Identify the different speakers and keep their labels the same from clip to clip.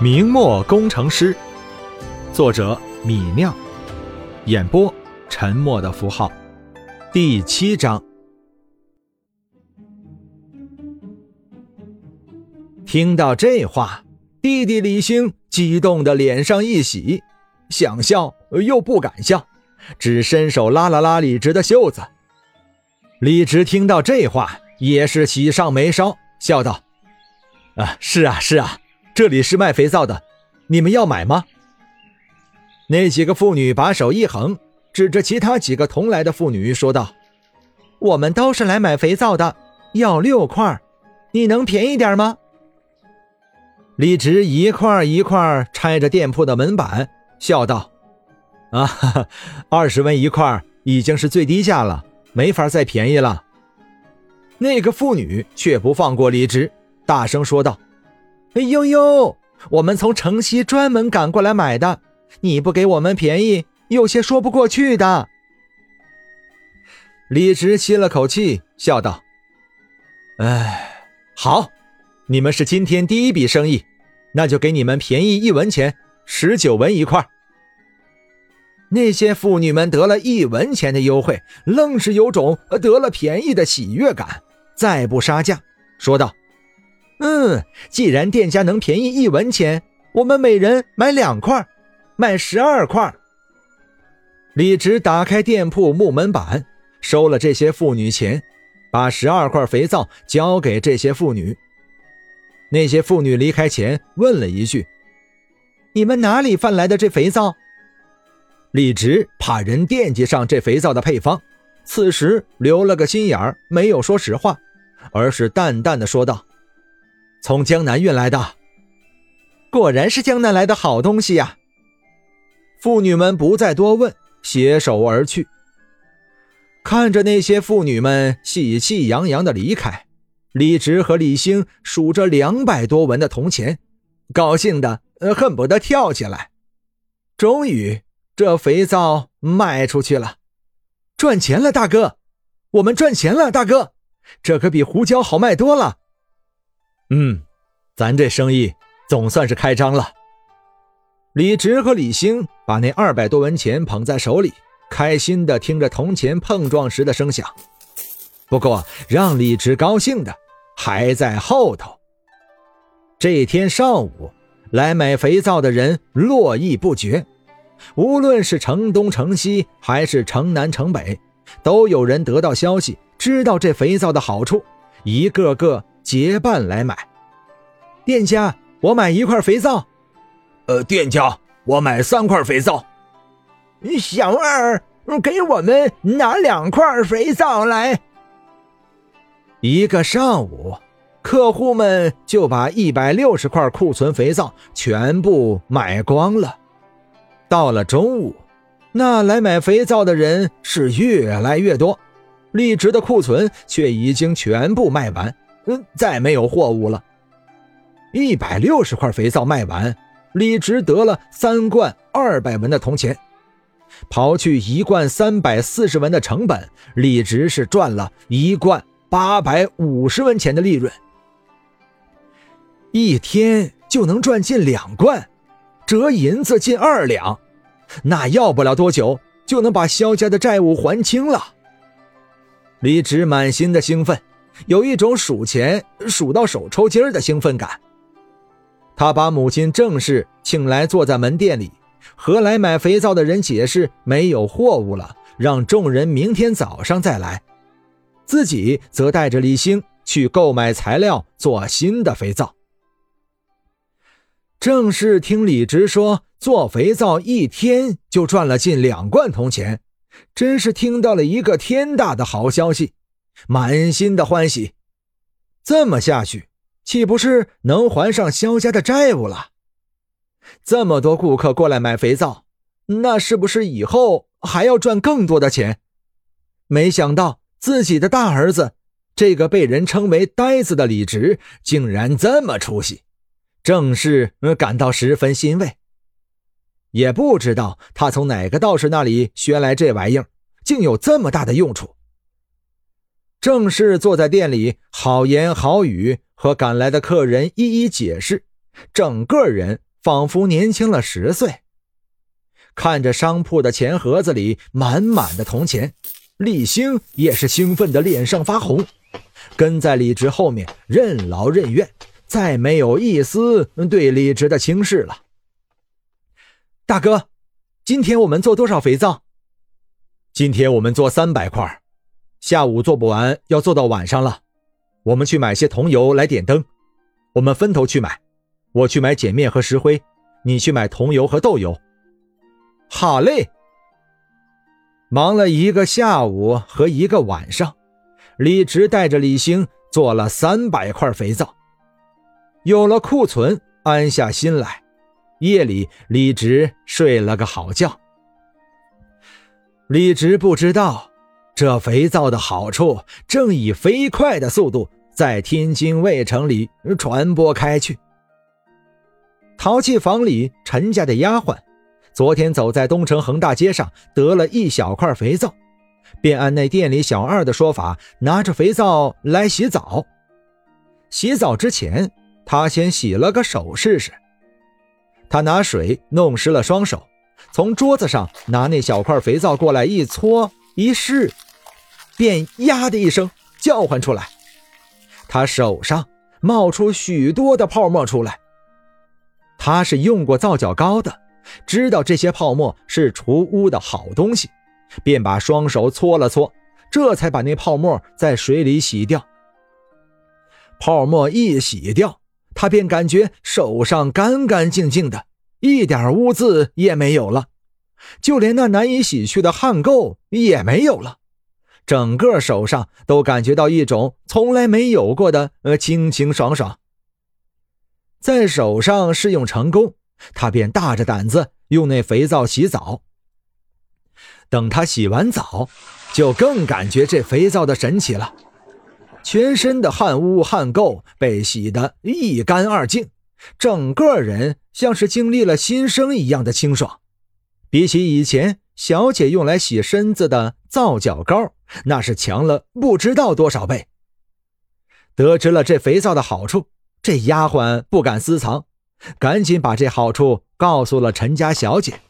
Speaker 1: 明末工程师，作者米酿，演播沉默的符号，第七章。听到这话，弟弟李兴激动的脸上一喜，想笑又不敢笑，只伸手拉了拉李直的袖子。李直听到这话，也是喜上眉梢，笑道：“啊，是啊，是啊。”这里是卖肥皂的，你们要买吗？那几个妇女把手一横，指着其他几个同来的妇女说道：“我们都是来买肥皂的，要六块，你能便宜点吗？”李直一块一块拆着店铺的门板，笑道：“啊，二十文一块已经是最低价了，没法再便宜了。”那个妇女却不放过李直，大声说道。哎呦呦！我们从城西专门赶过来买的，你不给我们便宜，有些说不过去的。李直吸了口气，笑道：“哎，好，你们是今天第一笔生意，那就给你们便宜一文钱，十九文一块。”那些妇女们得了一文钱的优惠，愣是有种得了便宜的喜悦感，再不杀价，说道。嗯，既然店家能便宜一文钱，我们每人买两块，卖十二块。李直打开店铺木门板，收了这些妇女钱，把十二块肥皂交给这些妇女。那些妇女离开前问了一句：“你们哪里贩来的这肥皂？”李直怕人惦记上这肥皂的配方，此时留了个心眼儿，没有说实话，而是淡淡的说道。从江南运来的，果然是江南来的好东西呀！妇女们不再多问，携手而去。看着那些妇女们喜气洋洋的离开，李直和李兴数着两百多文的铜钱，高兴的恨不得跳起来。终于，这肥皂卖出去了，赚钱了，大哥！我们赚钱了，大哥！这可比胡椒好卖多了。嗯，咱这生意总算是开张了。李直和李兴把那二百多文钱捧在手里，开心的听着铜钱碰撞时的声响。不过，让李直高兴的还在后头。这天上午，来买肥皂的人络绎不绝，无论是城东城西，还是城南城北，都有人得到消息，知道这肥皂的好处，一个个。结伴来买，店家，我买一块肥皂。
Speaker 2: 呃，店家，我买三块肥皂。
Speaker 3: 小二，给我们拿两块肥皂来。
Speaker 1: 一个上午，客户们就把一百六十块库存肥皂全部买光了。到了中午，那来买肥皂的人是越来越多，荔直的库存却已经全部卖完。再没有货物了。一百六十块肥皂卖完，李直得了三罐二百文的铜钱，刨去一罐三百四十文的成本，李直是赚了一罐八百五十文钱的利润。一天就能赚近两罐，折银子近二两，那要不了多久就能把萧家的债务还清了。李直满心的兴奋。有一种数钱数到手抽筋儿的兴奋感。他把母亲郑氏请来，坐在门店里，和来买肥皂的人解释没有货物了，让众人明天早上再来。自己则带着李兴去购买材料做新的肥皂。郑氏听李直说做肥皂一天就赚了近两罐铜钱，真是听到了一个天大的好消息。满心的欢喜，这么下去，岂不是能还上萧家的债务了？这么多顾客过来买肥皂，那是不是以后还要赚更多的钱？没想到自己的大儿子，这个被人称为呆子的李直，竟然这么出息，正是感到十分欣慰。也不知道他从哪个道士那里学来这玩意儿，竟有这么大的用处。正是坐在店里，好言好语和赶来的客人一一解释，整个人仿佛年轻了十岁。看着商铺的钱盒子里满满的铜钱，李兴也是兴奋的脸上发红，跟在李直后面任劳任怨，再没有一丝对李直的轻视了。大哥，今天我们做多少肥皂？
Speaker 2: 今天我们做三百块，下午做不完，要做到晚上了。我们去买些桐油来点灯，我们分头去买，我去买碱面和石灰，你去买桐油和豆油。
Speaker 1: 好嘞！忙了一个下午和一个晚上，李直带着李兴做了三百块肥皂。有了库存，安下心来。夜里，李直睡了个好觉。李直不知道，这肥皂的好处正以飞快的速度在天津卫城里传播开去。陶器房里，陈家的丫鬟。昨天走在东城横大街上，得了一小块肥皂，便按那店里小二的说法，拿着肥皂来洗澡。洗澡之前，他先洗了个手试试。他拿水弄湿了双手，从桌子上拿那小块肥皂过来一搓一试，便呀的一声叫唤出来，他手上冒出许多的泡沫出来。他是用过皂角膏的。知道这些泡沫是除污的好东西，便把双手搓了搓，这才把那泡沫在水里洗掉。泡沫一洗掉，他便感觉手上干干净净的，一点污渍也没有了，就连那难以洗去的汗垢也没有了，整个手上都感觉到一种从来没有过的呃清清爽爽。在手上试用成功。他便大着胆子用那肥皂洗澡。等他洗完澡，就更感觉这肥皂的神奇了。全身的汗污汗垢被洗得一干二净，整个人像是经历了新生一样的清爽。比起以前小姐用来洗身子的皂角膏，那是强了不知道多少倍。得知了这肥皂的好处，这丫鬟不敢私藏。赶紧把这好处告诉了陈家小姐。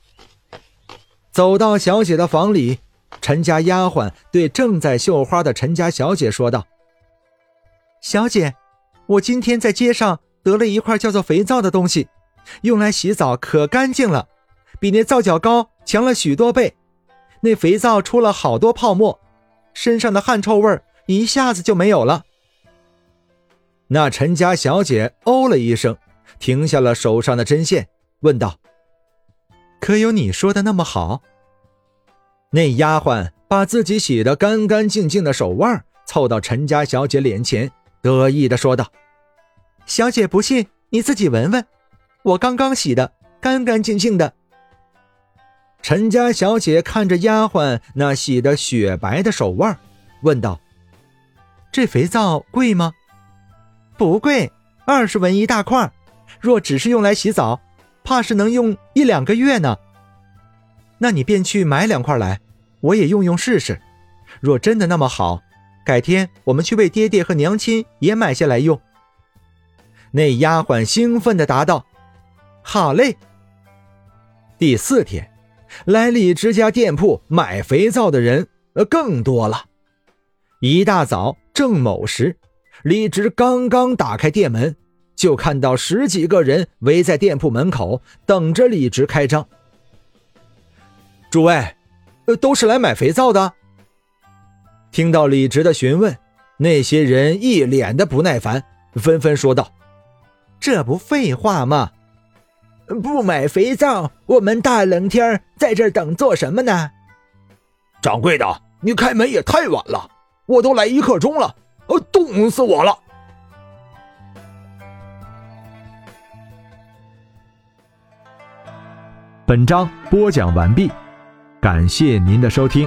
Speaker 1: 走到小姐的房里，陈家丫鬟对正在绣花的陈家小姐说道：“小姐，我今天在街上得了一块叫做肥皂的东西，用来洗澡可干净了，比那皂角膏强了许多倍。那肥皂出了好多泡沫，身上的汗臭味一下子就没有了。”那陈家小姐哦了一声。停下了手上的针线，问道：“可有你说的那么好？”那丫鬟把自己洗得干干净净的手腕凑到陈家小姐脸前，得意的说道：“小姐不信，你自己闻闻，我刚刚洗的干干净净的。”陈家小姐看着丫鬟那洗得雪白的手腕，问道：“这肥皂贵吗？”“不贵，二十文一大块。”若只是用来洗澡，怕是能用一两个月呢。那你便去买两块来，我也用用试试。若真的那么好，改天我们去为爹爹和娘亲也买下来用。那丫鬟兴奋地答道：“好嘞。”第四天，来李直家店铺买肥皂的人呃更多了。一大早正卯时，李直刚刚打开店门。就看到十几个人围在店铺门口等着李直开张。诸位，呃，都是来买肥皂的。听到李直的询问，那些人一脸的不耐烦，纷纷说道：“这不废话吗？不买肥皂，我们大冷天在这等做什么呢？”
Speaker 2: 掌柜的，你开门也太晚了，我都来一刻钟了，呃，冻死我了。
Speaker 4: 本章播讲完毕，感谢您的收听。